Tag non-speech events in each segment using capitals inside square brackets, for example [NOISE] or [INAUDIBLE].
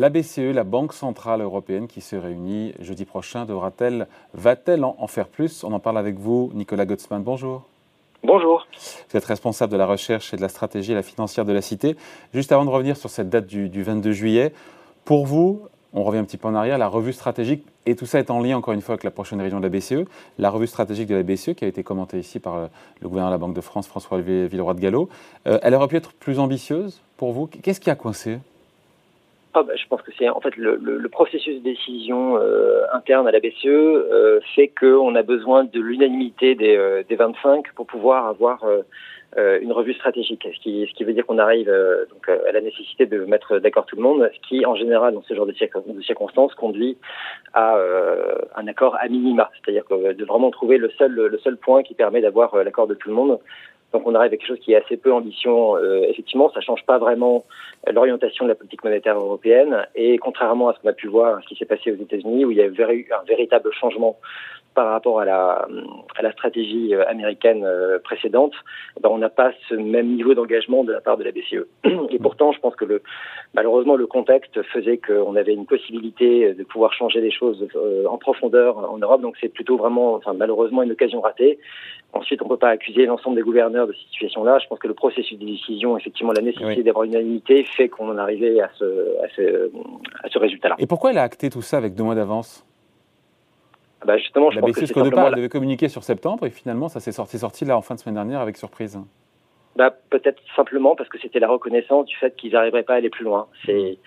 La BCE, la Banque Centrale Européenne, qui se réunit jeudi prochain, devra-t-elle, va-t-elle en, faire plus? On en parle avec vous, Nicolas Gottsman. Bonjour. Bonjour. Vous êtes responsable de la recherche et de la stratégie et la financière de la Cité. Juste avant de revenir sur cette date du, 22 juillet, pour vous, on revient un petit peu en arrière, la revue stratégique, et tout ça est en lien encore une fois avec la prochaine réunion de la BCE, la revue stratégique de la BCE qui a été commentée ici par le gouverneur de la Banque de France, François Villeroy de Gallo, euh, elle aurait pu être plus ambitieuse pour vous? Qu'est-ce qui a coincé? Ah bah, je pense que c'est en fait le, le, processus de décision euh, interne à la BCE euh, fait qu'on a besoin de l'unanimité des, euh, des 25 pour pouvoir avoir euh, une revue stratégique, ce qui, ce qui veut dire qu'on arrive donc à la nécessité de mettre d'accord tout le monde, ce qui en général dans ce genre de, de circonstances conduit à un accord à minima, c'est-à-dire de vraiment trouver le seul le seul point qui permet d'avoir l'accord de tout le monde donc on arrive à quelque chose qui est assez peu ambition. Euh, effectivement, ça change pas vraiment l'orientation de la politique monétaire européenne. Et contrairement à ce qu'on a pu voir, ce qui s'est passé aux États-Unis, où il y a eu un véritable changement par rapport à la, à la stratégie euh, américaine euh, précédente, ben on n'a pas ce même niveau d'engagement de la part de la BCE. [CLEARS THROAT] Et pourtant, je pense que le, malheureusement, le contexte faisait qu'on avait une possibilité de pouvoir changer les choses en profondeur en Europe. Donc c'est plutôt vraiment, enfin, malheureusement, une occasion ratée. Ensuite, on ne peut pas accuser l'ensemble des gouverneurs de cette situation-là. Je pense que le processus de décision, effectivement, la nécessité d'avoir une unanimité fait qu'on en est arrivé à ce, à ce, à ce résultat-là. Et pourquoi elle a acté tout ça avec deux mois d'avance? Ah bah justement, je la pense BCE, que départ, elle devait communiquer sur septembre et finalement, ça s'est sorti, sorti là en fin de semaine dernière avec surprise. Bah, peut-être simplement parce que c'était la reconnaissance du fait qu'ils n'arriveraient pas à aller plus loin. C'est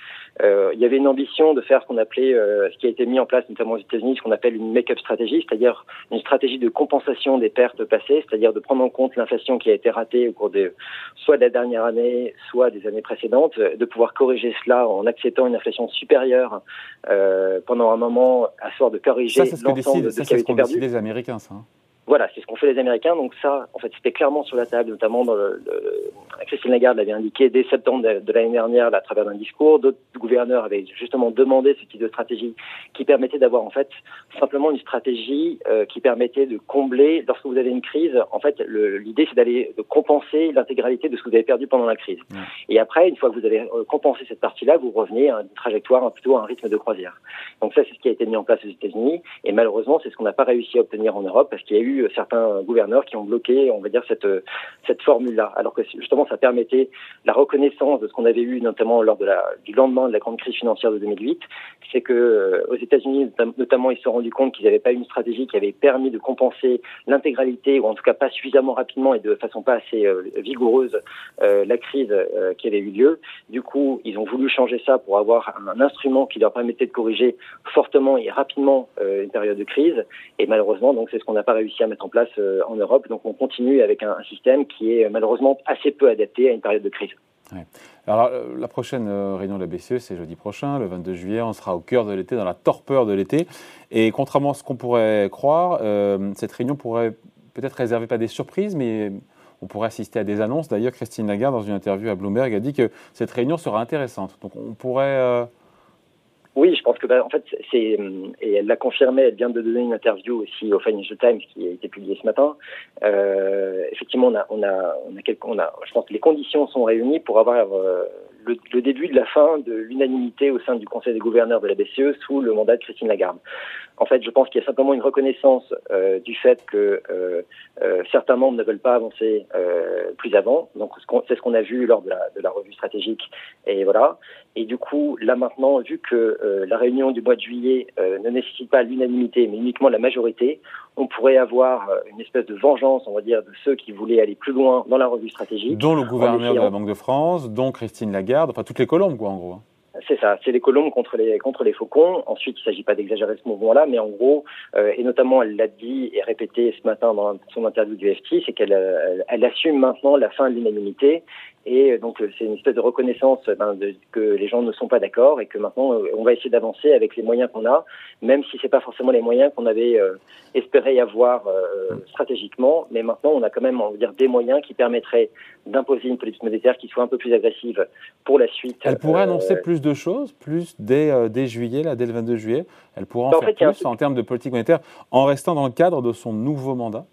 euh, il y avait une ambition de faire ce qu'on appelait, euh, ce qui a été mis en place notamment aux États-Unis, ce qu'on appelle une make-up stratégie, c'est-à-dire une stratégie de compensation des pertes passées, c'est-à-dire de prendre en compte l'inflation qui a été ratée au cours de soit de la dernière année, soit des années précédentes, de pouvoir corriger cela en acceptant une inflation supérieure euh, pendant un moment, à sort de corriger l'ensemble de ce qui avait été perdu. les Américains, ça. Hein. Voilà, c'est ce qu'ont fait les Américains. Donc ça, en fait, c'était clairement sur la table, notamment dans le, Christine Lagarde l'avait indiqué dès septembre de, l'année dernière à travers d'un discours. D'autres gouverneurs avaient justement demandé ce type de stratégie qui permettait d'avoir en fait simplement une stratégie euh, qui permettait de combler lorsque vous avez une crise. En fait, l'idée c'est d'aller compenser l'intégralité de ce que vous avez perdu pendant la crise. Et après, une fois que vous avez euh, compensé cette partie-là, vous revenez à une trajectoire plutôt à un rythme de croisière. Donc ça, c'est ce qui a été mis en place aux États-Unis. Et malheureusement, c'est ce qu'on n'a pas réussi à obtenir en Europe parce qu'il y a eu certains gouverneurs qui ont bloqué, on va dire, cette, cette formule-là. Alors que justement, ça la reconnaissance de ce qu'on avait eu notamment lors du lendemain de la grande crise financière de 2008. C'est que euh, aux États-Unis, notamment, ils se sont rendus compte qu'ils n'avaient pas une stratégie qui avait permis de compenser l'intégralité, ou en tout cas pas suffisamment rapidement et de façon pas assez euh, vigoureuse, euh, la crise qui avait eu lieu. Du coup, ils ont voulu changer ça pour avoir un, instrument qui leur permettait de corriger fortement et rapidement une période de crise. Et malheureusement, donc c'est ce qu'on n'a pas réussi à mettre en place en Europe. Donc on continue avec un, système qui est malheureusement assez peu adapté à une période de crise. Alors, euh, la prochaine euh, réunion de la BCE, c'est jeudi prochain, le 22 juillet. On sera au cœur de l'été, dans la torpeur de l'été. Et contrairement à ce qu'on pourrait croire, cette réunion pourrait peut-être réserver pas des surprises, mais on pourrait assister à des annonces. D'ailleurs, Christine Lagarde, dans une interview à Bloomberg, a dit que cette réunion sera intéressante. Donc, on pourrait oui, je pense que bah, en fait c'est et elle l'a confirmé. Elle vient de donner une interview aussi au Financial Times qui a été publiée ce matin. Euh, effectivement, on a on a on a, quelques, on a je pense que les conditions sont réunies pour avoir euh, le, le, début de la fin de l'unanimité au sein du Conseil des gouverneurs de la BCE sous le mandat de Christine Lagarde. En fait, je pense qu'il y a simplement une reconnaissance euh, du fait que euh, euh, certains membres ne veulent pas avancer plus avant. Donc, c'est ce qu'on a vu lors de la, de la, revue stratégique. Et voilà. Et du coup, là maintenant, vu que la réunion du mois de juillet ne nécessite pas l'unanimité, mais uniquement la majorité, on pourrait avoir une espèce de vengeance, on va dire, de ceux qui voulaient aller plus loin dans la revue stratégique. Dont le gouverneur de la Banque de France, dont Christine Lagarde, enfin toutes les colombes, quoi, en gros. Hein. C'est ça, c'est les colombes contre les contre les faucons. Ensuite, il ne s'agit pas d'exagérer ce mouvement-là, mais en gros, euh, et notamment elle l'a dit et répété ce matin dans son interview du FT, c'est qu'elle euh, elle assume maintenant la fin de l'unanimité et donc euh, c'est une espèce de reconnaissance ben, de, que les gens ne sont pas d'accord et que maintenant euh, on va essayer d'avancer avec les moyens qu'on a, même si c'est pas forcément les moyens qu'on avait euh, espéré avoir stratégiquement. Mais maintenant on a quand même, on dire, des moyens qui permettraient d'imposer une politique monétaire qui soit un peu plus agressive pour la suite. Elle pourrait annoncer plus de choses, plus dès, dès juillet, là, dès le 22 juillet. Elle pourrait en, ben, faire plus en termes de politique monétaire en restant dans le cadre de son nouveau mandat.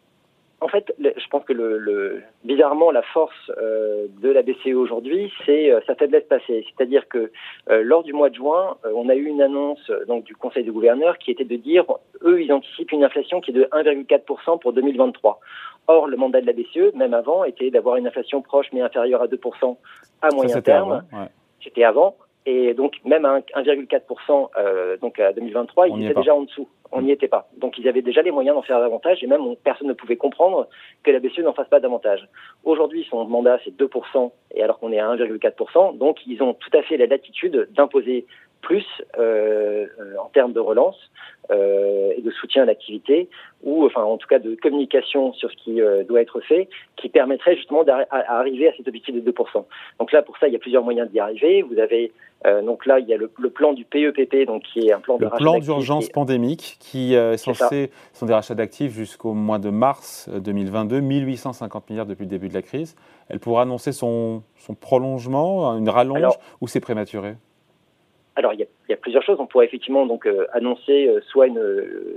En fait, je pense que le, bizarrement, la force euh, de la BCE aujourd'hui, c'est euh, sa faiblesse passée. C'est-à-dire que euh, lors du mois de juin, on a eu une annonce donc du Conseil des gouverneurs qui était de dire, eux, ils anticipent une inflation qui est de 1,4% pour 2023. Or, le mandat de la BCE, même avant, était d'avoir une inflation proche mais inférieure à 2% à moyen terme. C'était avant. Et donc, même à 1,4% euh, donc à 2023, ils étaient déjà en dessous. On n'y était pas. Donc, ils avaient déjà les moyens d'en faire davantage et même personne ne pouvait comprendre que la BCE n'en fasse pas davantage. Aujourd'hui, son mandat, c'est 2%, et alors qu'on est à 1,4%. Donc, ils ont tout à fait la latitude d'imposer plus euh, euh, en termes de relance euh, et de soutien à l'activité, ou enfin en tout cas de communication sur ce qui euh, doit être fait, qui permettrait justement d'arriver à cet objectif de 2%. Donc là, pour ça, il y a plusieurs moyens d'y arriver. Vous avez donc là, il y a le, plan du PEPP, e donc qui est un plan de le plan d'urgence pandémique, qui est censé sont des rachats d'actifs jusqu'au mois de mars 2022, 1850 milliards depuis le début de la crise. Elle pourra annoncer son, son prolongement, une rallonge, ou c'est prématuré? Alors, il y, a, plusieurs choses. On pourrait effectivement donc euh, annoncer euh, soit une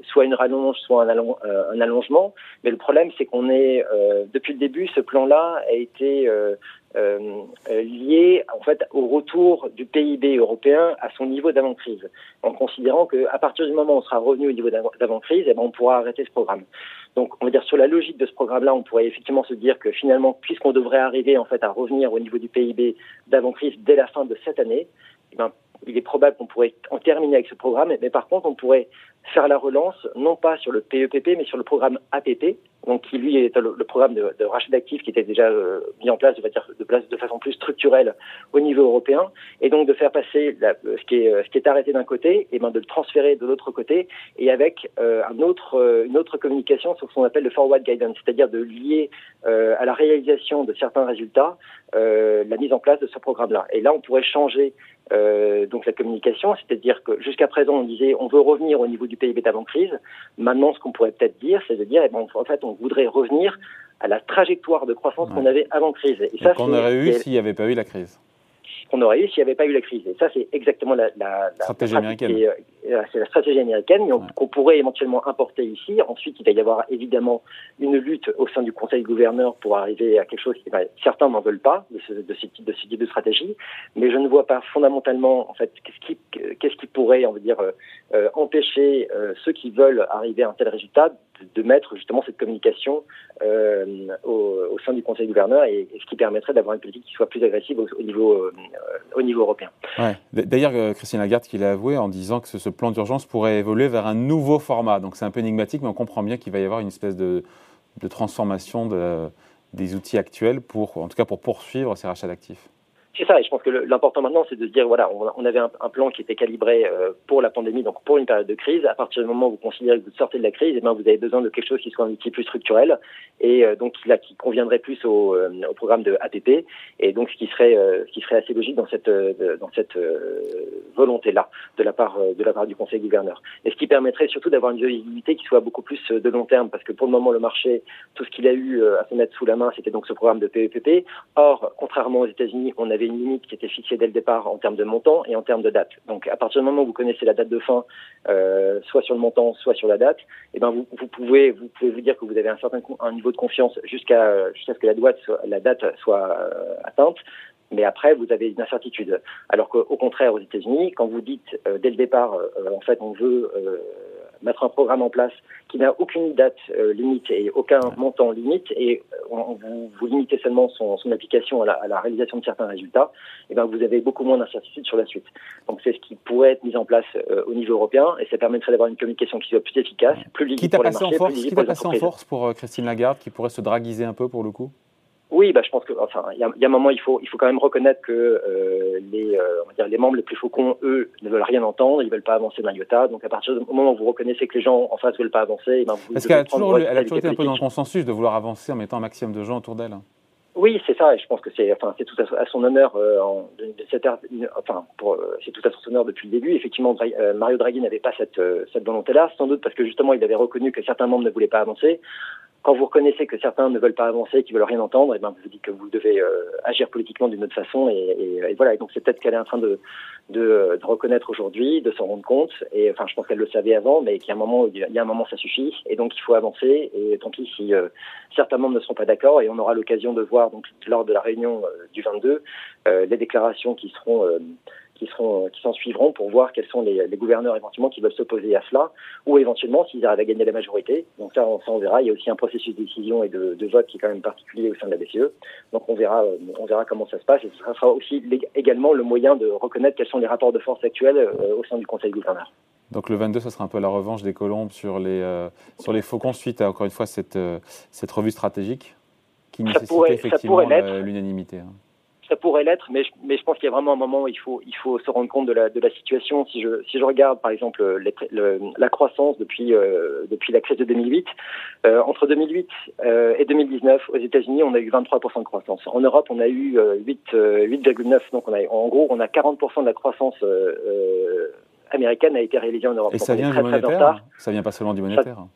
soit une rallonge, soit un, euh, allongement. Mais le problème, c'est qu'on est, depuis le début, ce plan-là a été lié en fait au retour du PIB européen à son niveau d'avant-crise, en considérant qu'à partir du moment où on sera revenu au niveau d'avant-crise, eh ben, on pourra arrêter ce programme. Donc, on va dire sur la logique de ce programme-là, on pourrait effectivement se dire que finalement, puisqu'on devrait arriver en fait à revenir au niveau du PIB d'avant-crise dès la fin de cette année, eh ben, il est probable qu'on pourrait en terminer avec ce programme, mais par contre, on pourrait faire la relance, non pas sur le PEPP, mais sur le programme APP, donc qui lui est le, programme de, rachat d'actifs qui était déjà euh, mis en place, de, de, place de façon plus structurelle au niveau européen, et donc de faire passer la, ce, qui est, ce qui est arrêté d'un côté, et ben de le transférer de l'autre côté, et avec euh, un autre, euh, une autre communication sur ce qu'on appelle le forward guidance, c'est-à-dire de lier à la réalisation de certains résultats la mise en place de ce programme-là. Et là, on pourrait changer euh, donc la communication, c'est-à-dire que jusqu'à présent on disait on veut revenir au niveau du PIB d'avant crise. Maintenant, ce qu'on pourrait peut-être dire, c'est de dire eh ben, en fait on voudrait revenir à la trajectoire de croissance qu'on avait avant crise. Et, ça, qu'on aurait eu s'il n'y avait pas eu la crise qu'on aurait eu s'il n'y avait pas eu la crise. Et ça, c'est exactement la, stratégie américaine. Euh, c'est la stratégie américaine qu'on pourrait éventuellement importer ici. Ensuite, il va y avoir évidemment une lutte au sein du Conseil gouverneur pour arriver à quelque chose qui, certains n'en veulent pas de ce, de ce, type de ce type de stratégie, mais je ne vois pas fondamentalement en fait qu'est-ce qui, qu'est-ce qui pourrait, on va dire, euh, euh, empêcher ceux qui veulent arriver à un tel résultat de, mettre justement cette communication au, sein du Conseil gouverneur et, ce qui permettrait d'avoir une politique qui soit plus agressive au, niveau au niveau européen. Ouais. D'ailleurs, Christine Lagarde qui l'a avoué en disant que ce, ce plan d'urgence pourrait évoluer vers un nouveau format. Donc c'est un peu énigmatique, mais on comprend bien qu'il va y avoir une espèce de, transformation des outils actuels pour, en tout cas pour poursuivre ces rachats d'actifs. C'est ça, et je pense que l'important maintenant, c'est de se dire, voilà, on, avait un, plan qui était calibré euh, pour la pandémie, donc pour une période de crise. À partir du moment où vous considérez que vous sortez de la crise, eh bien, vous avez besoin de quelque chose qui soit un outil plus structurel, et euh, donc là, qui conviendrait plus au, euh, au, programme de APP, et donc ce qui serait, ce qui serait assez logique dans cette, dans cette volonté-là de la part, de la part du Conseil gouverneur. Et ce qui permettrait surtout d'avoir une visibilité qui soit beaucoup plus de long terme, parce que pour le moment, le marché, tout ce qu'il a eu à se mettre sous la main, c'était donc ce programme de PEPP. Or, contrairement aux États-Unis, on avait une limite qui était fixée dès le départ en termes de montant et en termes de date. Donc à partir du moment où vous connaissez la date de fin, euh, soit sur le montant, soit sur la date, et eh ben vous, pouvez vous pouvez vous dire que vous avez un certain niveau de confiance jusqu'à jusqu'à ce que la, date soit, la date soit euh, atteinte. Mais après, vous avez une incertitude. Alors qu'au contraire, aux États-Unis, quand vous dites euh, dès le départ, en fait, on veut mettre un programme en place qui n'a aucune date euh, limite et aucun montant limite, et euh, vous, vous, limitez seulement son, son application à la, à la, réalisation de certains résultats, et eh ben vous avez beaucoup moins d'incertitude sur la suite. Donc c'est ce qui pourrait être mis en place euh, au niveau européen, et ça permettrait d'avoir une communication qui soit plus efficace, plus lisible pour les marchés, en force, plus lisible pour les en force pour Christine Lagarde, qui pourrait se draguiser un peu pour le coup? Oui, bah, je pense que, enfin, il y a, y a, un moment, il faut, il faut quand même reconnaître que euh, les, euh, on va dire, les membres les plus faucons, eux, ne veulent rien entendre, ils veulent pas avancer d'un iota. Donc, à partir du moment où vous reconnaissez que les gens en face veulent pas avancer, eh ben, vous parce qu'elle a toujours, elle a toujours été un peu dans le consensus de vouloir avancer en mettant un maximum de gens autour d'elle. Oui, c'est ça, et je pense que c'est, enfin, c'est tout à, son honneur. Euh, en, cette, enfin, pour, euh, c'est tout à son honneur depuis le début. Effectivement, euh, Mario Draghi n'avait pas cette, cette volonté-là, sans doute parce que justement, il avait reconnu que certains membres ne voulaient pas avancer. Quand vous reconnaissez que certains ne veulent pas avancer, qu'ils veulent rien entendre, et ben vous dites que vous devez euh, agir politiquement d'une autre façon. Et, et, voilà. Et donc c'est peut-être qu'elle est en train de, de, de reconnaître aujourd'hui, de s'en rendre compte. Et enfin, je pense qu'elle le savait avant, mais qu'il y a un moment, il y a un moment, ça suffit. Et donc il faut avancer. Et tant pis si euh, certains membres ne seront pas d'accord. Et on aura l'occasion de voir donc lors de la réunion euh, du 22 les déclarations qui seront qui seront qui s'en suivront pour voir quels sont les, les, gouverneurs éventuellement qui veulent s'opposer à cela ou éventuellement s'ils arrivent à gagner la majorité. Donc ça on, ça, on verra. Il y a aussi un processus de décision et de, de, vote qui est quand même particulier au sein de la BCE. Donc on verra euh, on verra comment ça se passe et ce sera aussi également le moyen de reconnaître quels sont les rapports de force actuels euh, au sein du Conseil gouverneur. Donc le 22, ça sera un peu la revanche des colombes sur les, euh, sur les faucons suite à, encore une fois, cette, euh, cette revue stratégique qui nécessitait effectivement l'unanimité. Hein ça pourrait l'être, mais je, mais je pense qu'il y a vraiment un moment où il faut, il faut se rendre compte de la, de la situation. Si je, si je regarde, par exemple, les, le, la croissance depuis, euh, depuis la crise de 2008, euh, entre 2008 euh, et 2019, aux États-Unis, on a eu 23% de croissance. En Europe, on a eu 8, euh, 8,9. Donc, on a, en gros, on a 40% de la croissance américaine a été réalisée en Europe. Et ça vient du monétaire Ça vient pas seulement du monétaire ça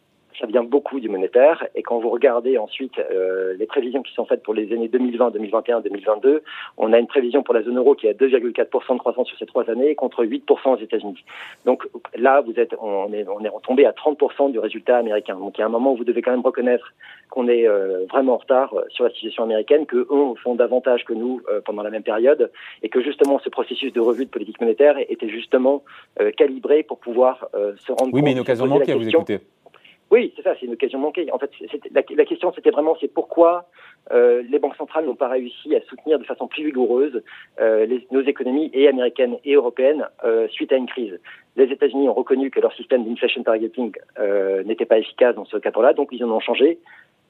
vient beaucoup du monétaire. Et quand vous regardez ensuite euh, les prévisions qui sont faites pour les années 2020, 2021, 2022, on a une prévision pour la zone euro qui est à 2,4% de croissance sur ces trois années contre 8% aux États-Unis. Donc là, vous êtes, on est, on est retombé à 30% du résultat américain. Donc il y a un moment où vous devez quand même reconnaître qu'on est euh, vraiment en retard euh, sur la situation américaine, que eux font davantage que nous euh, pendant la même période, et que justement ce processus de revue de politique monétaire était justement euh, calibré pour pouvoir se rendre oui, compte. Oui, mais une occasion manquée à vous écouter. Oui, c'est ça, c'est une occasion manquée. En fait, la, la, question, c'était vraiment, c'est pourquoi euh, les banques centrales n'ont pas réussi à soutenir de façon plus vigoureuse euh, les, nos économies, et américaines et européennes, euh, suite à une crise. Les États-Unis ont reconnu que leur système d'inflation targeting euh, n'était pas efficace dans ce cadre-là, donc ils en ont changé.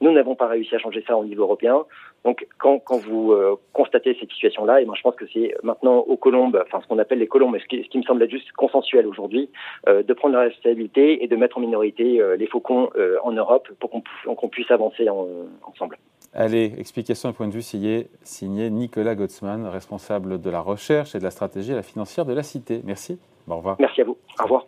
Nous n'avons pas réussi à changer ça au niveau européen. Donc, quand, quand vous euh, constatez cette situation-là, et moi je pense que c'est maintenant aux colombes, enfin ce qu'on appelle les colombes, ce qui, ce qui me semble être juste consensuel aujourd'hui, euh, de prendre la responsabilité et de mettre en minorité euh, les faucons en Europe pour qu'on qu puisse avancer en, ensemble. Allez, explication et point de vue signé, signé Nicolas Gottsman, responsable de la recherche et de la stratégie à la financière de la Cité. Merci. Au revoir. Merci à vous. Au revoir.